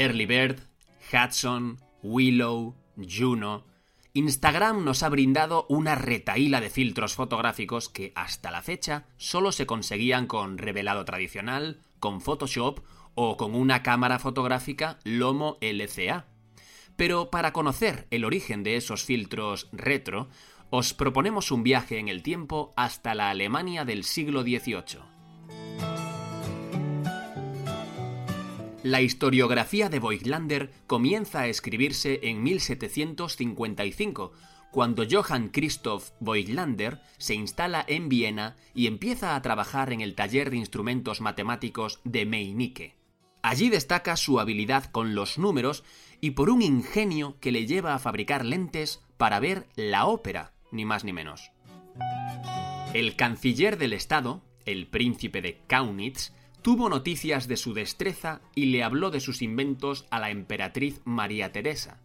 Early Bird, Hudson, Willow, Juno. Instagram nos ha brindado una retaíla de filtros fotográficos que hasta la fecha solo se conseguían con revelado tradicional, con Photoshop o con una cámara fotográfica Lomo LCA. Pero para conocer el origen de esos filtros retro, os proponemos un viaje en el tiempo hasta la Alemania del siglo XVIII. La historiografía de Voigtlander comienza a escribirse en 1755, cuando Johann Christoph Voigtlander se instala en Viena y empieza a trabajar en el taller de instrumentos matemáticos de Meinicke. Allí destaca su habilidad con los números y por un ingenio que le lleva a fabricar lentes para ver la ópera, ni más ni menos. El canciller del Estado, el príncipe de Kaunitz, tuvo noticias de su destreza y le habló de sus inventos a la emperatriz María Teresa.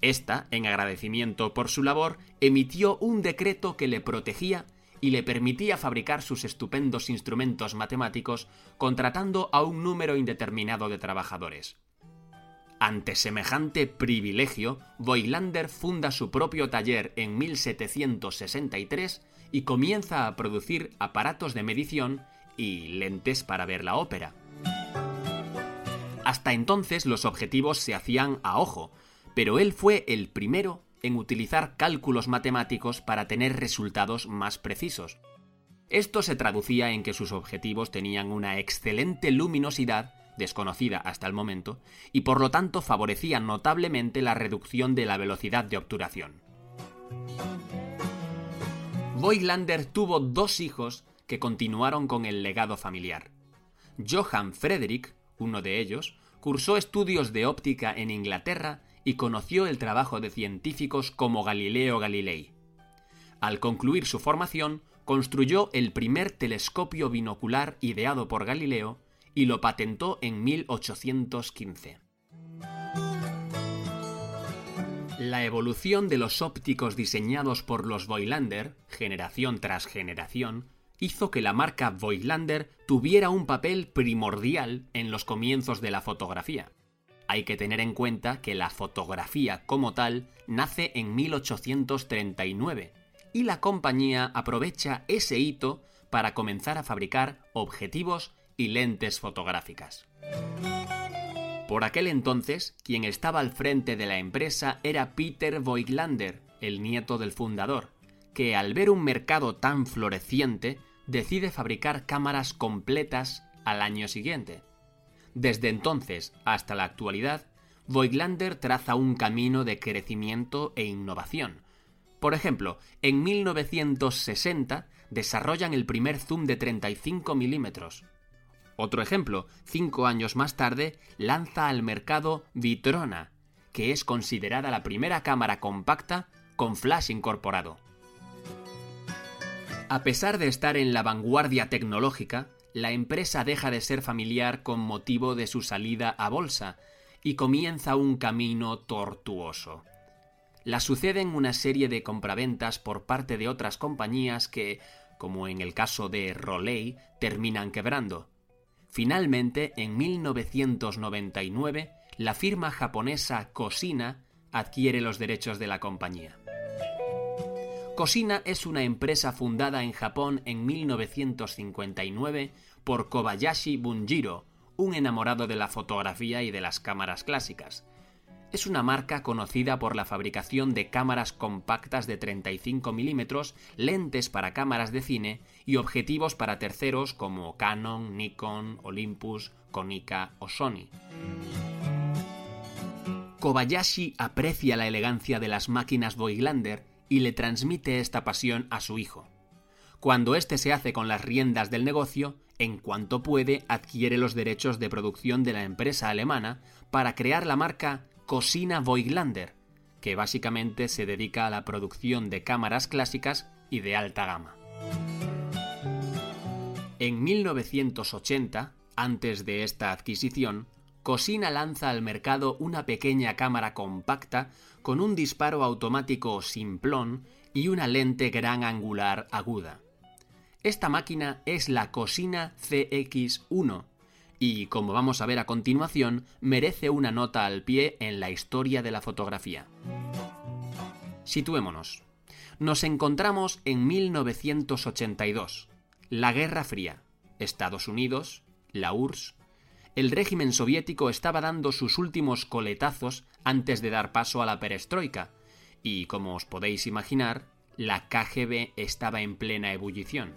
Esta, en agradecimiento por su labor, emitió un decreto que le protegía y le permitía fabricar sus estupendos instrumentos matemáticos contratando a un número indeterminado de trabajadores. Ante semejante privilegio, Voigtlander funda su propio taller en 1763 y comienza a producir aparatos de medición y lentes para ver la ópera. Hasta entonces los objetivos se hacían a ojo, pero él fue el primero en utilizar cálculos matemáticos para tener resultados más precisos. Esto se traducía en que sus objetivos tenían una excelente luminosidad, desconocida hasta el momento, y por lo tanto favorecían notablemente la reducción de la velocidad de obturación. Voigtlander tuvo dos hijos que continuaron con el legado familiar. Johann Frederick, uno de ellos, cursó estudios de óptica en Inglaterra y conoció el trabajo de científicos como Galileo Galilei. Al concluir su formación, construyó el primer telescopio binocular ideado por Galileo y lo patentó en 1815. La evolución de los ópticos diseñados por los Voigtlander, generación tras generación, hizo que la marca Voigtlander tuviera un papel primordial en los comienzos de la fotografía. Hay que tener en cuenta que la fotografía como tal nace en 1839 y la compañía aprovecha ese hito para comenzar a fabricar objetivos y lentes fotográficas. Por aquel entonces, quien estaba al frente de la empresa era Peter Voigtlander, el nieto del fundador, que al ver un mercado tan floreciente decide fabricar cámaras completas al año siguiente. Desde entonces hasta la actualidad, Voigtlander traza un camino de crecimiento e innovación. Por ejemplo, en 1960 desarrollan el primer zoom de 35 milímetros. Otro ejemplo, cinco años más tarde, lanza al mercado Vitrona, que es considerada la primera cámara compacta con flash incorporado. A pesar de estar en la vanguardia tecnológica, la empresa deja de ser familiar con motivo de su salida a bolsa y comienza un camino tortuoso. La suceden una serie de compraventas por parte de otras compañías que, como en el caso de Rolei, terminan quebrando. Finalmente, en 1999, la firma japonesa Cosina adquiere los derechos de la compañía. Cosina es una empresa fundada en Japón en 1959 por Kobayashi Bunjiro, un enamorado de la fotografía y de las cámaras clásicas. Es una marca conocida por la fabricación de cámaras compactas de 35 milímetros, lentes para cámaras de cine y objetivos para terceros como Canon, Nikon, Olympus, Konica o Sony. Kobayashi aprecia la elegancia de las máquinas Voigtlander y le transmite esta pasión a su hijo. Cuando éste se hace con las riendas del negocio, en cuanto puede adquiere los derechos de producción de la empresa alemana para crear la marca Cosina Voiglander, que básicamente se dedica a la producción de cámaras clásicas y de alta gama. En 1980, antes de esta adquisición, Cosina lanza al mercado una pequeña cámara compacta con un disparo automático simplón y una lente gran angular aguda. Esta máquina es la Cosina CX1 y, como vamos a ver a continuación, merece una nota al pie en la historia de la fotografía. Situémonos. Nos encontramos en 1982, la Guerra Fría. Estados Unidos, la URSS, el régimen soviético estaba dando sus últimos coletazos antes de dar paso a la perestroika, y como os podéis imaginar, la KGB estaba en plena ebullición.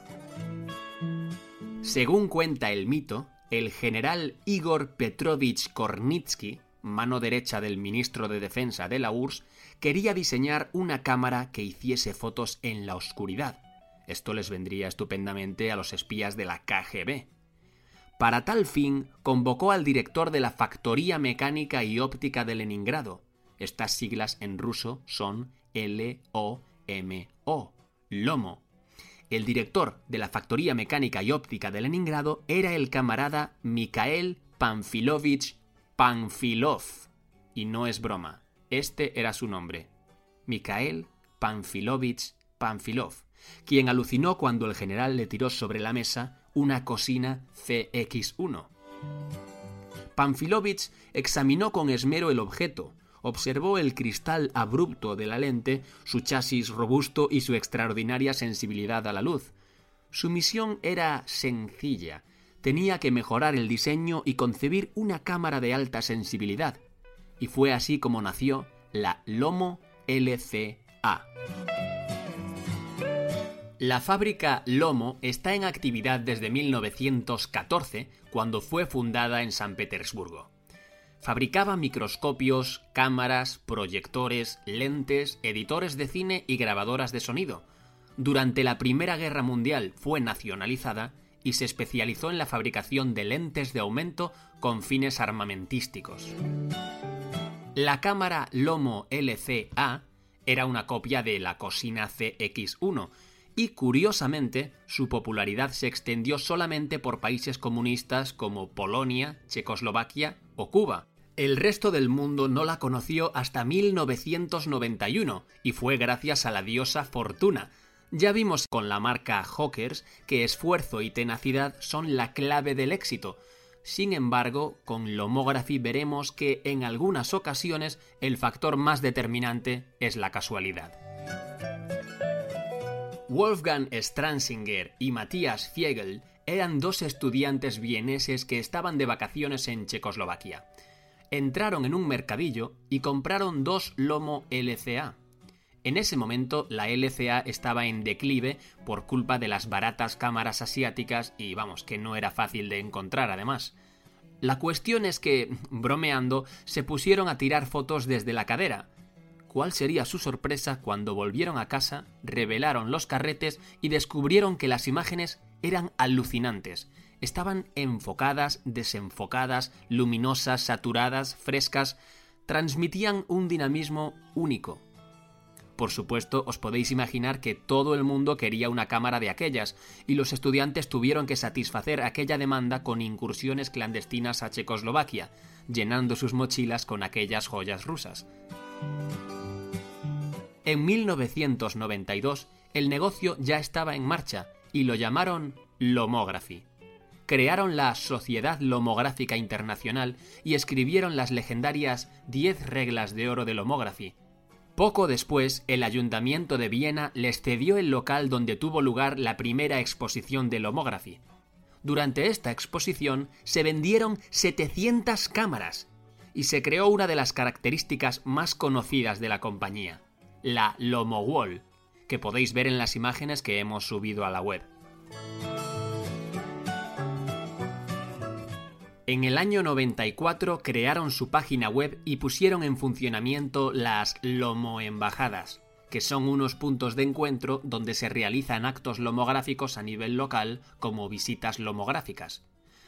Según cuenta el mito, el general Igor Petrovich Kornitsky, mano derecha del ministro de Defensa de la URSS, quería diseñar una cámara que hiciese fotos en la oscuridad. Esto les vendría estupendamente a los espías de la KGB. Para tal fin, convocó al director de la Factoría Mecánica y Óptica de Leningrado. Estas siglas en ruso son L-O-M-O, Lomo. El director de la Factoría Mecánica y Óptica de Leningrado era el camarada Mikhail Panfilovich Panfilov. Y no es broma, este era su nombre. Mikhail Panfilovich Panfilov, quien alucinó cuando el general le tiró sobre la mesa una cocina CX1. Panfilovich examinó con esmero el objeto, observó el cristal abrupto de la lente, su chasis robusto y su extraordinaria sensibilidad a la luz. Su misión era sencilla. Tenía que mejorar el diseño y concebir una cámara de alta sensibilidad. Y fue así como nació la Lomo LCA. La fábrica Lomo está en actividad desde 1914, cuando fue fundada en San Petersburgo. Fabricaba microscopios, cámaras, proyectores, lentes, editores de cine y grabadoras de sonido. Durante la Primera Guerra Mundial fue nacionalizada y se especializó en la fabricación de lentes de aumento con fines armamentísticos. La cámara Lomo LCA era una copia de la Cosina CX1 y curiosamente su popularidad se extendió solamente por países comunistas como Polonia, Checoslovaquia o Cuba. El resto del mundo no la conoció hasta 1991 y fue gracias a la diosa Fortuna. Ya vimos con la marca Hawkers que esfuerzo y tenacidad son la clave del éxito. Sin embargo, con Lomography veremos que en algunas ocasiones el factor más determinante es la casualidad. Wolfgang Stransinger y Matthias Fiegel eran dos estudiantes vieneses que estaban de vacaciones en Checoslovaquia. Entraron en un mercadillo y compraron dos Lomo LCA. En ese momento la LCA estaba en declive por culpa de las baratas cámaras asiáticas y vamos, que no era fácil de encontrar además. La cuestión es que, bromeando, se pusieron a tirar fotos desde la cadera, cuál sería su sorpresa cuando volvieron a casa, revelaron los carretes y descubrieron que las imágenes eran alucinantes. Estaban enfocadas, desenfocadas, luminosas, saturadas, frescas, transmitían un dinamismo único. Por supuesto, os podéis imaginar que todo el mundo quería una cámara de aquellas, y los estudiantes tuvieron que satisfacer aquella demanda con incursiones clandestinas a Checoslovaquia, llenando sus mochilas con aquellas joyas rusas. En 1992 el negocio ya estaba en marcha y lo llamaron Lomography. Crearon la Sociedad Lomográfica Internacional y escribieron las legendarias 10 reglas de oro de Lomography. Poco después, el Ayuntamiento de Viena les cedió el local donde tuvo lugar la primera exposición de Lomography. Durante esta exposición se vendieron 700 cámaras y se creó una de las características más conocidas de la compañía, la Lomo Wall, que podéis ver en las imágenes que hemos subido a la web. En el año 94 crearon su página web y pusieron en funcionamiento las Lomo Embajadas, que son unos puntos de encuentro donde se realizan actos lomográficos a nivel local como visitas lomográficas.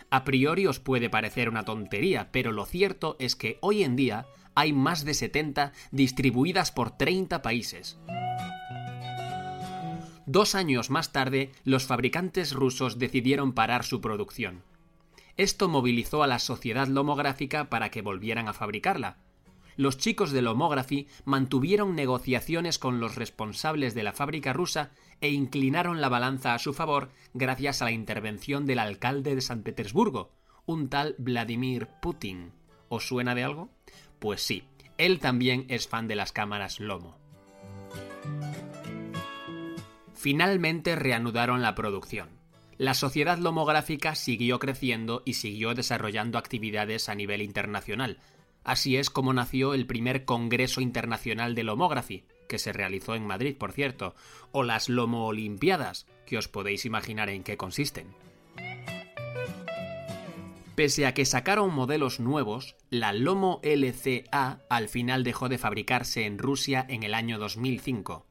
A priori os puede parecer una tontería, pero lo cierto es que hoy en día hay más de 70 distribuidas por 30 países. Dos años más tarde, los fabricantes rusos decidieron parar su producción. Esto movilizó a la sociedad lomográfica para que volvieran a fabricarla. Los chicos de Lomography mantuvieron negociaciones con los responsables de la fábrica rusa e inclinaron la balanza a su favor gracias a la intervención del alcalde de San Petersburgo, un tal Vladimir Putin. ¿Os suena de algo? Pues sí, él también es fan de las cámaras Lomo. Finalmente reanudaron la producción. La sociedad lomográfica siguió creciendo y siguió desarrollando actividades a nivel internacional. Así es como nació el primer Congreso Internacional de Lomography, que se realizó en Madrid, por cierto, o las Lomo Olimpiadas, que os podéis imaginar en qué consisten. Pese a que sacaron modelos nuevos, la Lomo LCA al final dejó de fabricarse en Rusia en el año 2005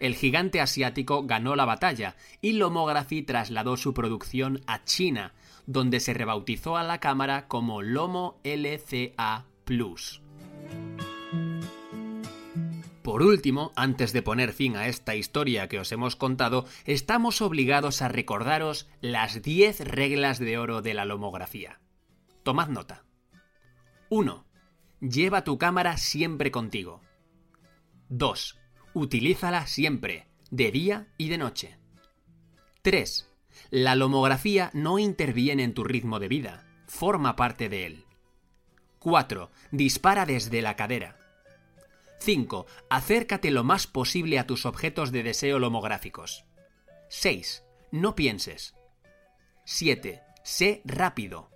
el gigante asiático ganó la batalla y Lomography trasladó su producción a China, donde se rebautizó a la cámara como Lomo LCA Plus. Por último, antes de poner fin a esta historia que os hemos contado, estamos obligados a recordaros las 10 reglas de oro de la lomografía. Tomad nota. 1. Lleva tu cámara siempre contigo. 2. Utilízala siempre, de día y de noche. 3. La lomografía no interviene en tu ritmo de vida, forma parte de él. 4. Dispara desde la cadera. 5. Acércate lo más posible a tus objetos de deseo lomográficos. 6. No pienses. 7. Sé rápido.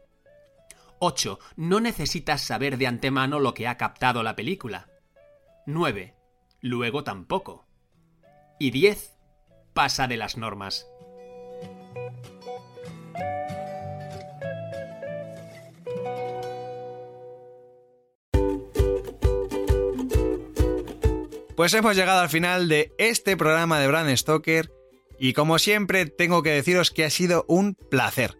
8. No necesitas saber de antemano lo que ha captado la película. 9 luego tampoco. Y 10 pasa de las normas. Pues hemos llegado al final de este programa de Brand Stoker y como siempre tengo que deciros que ha sido un placer.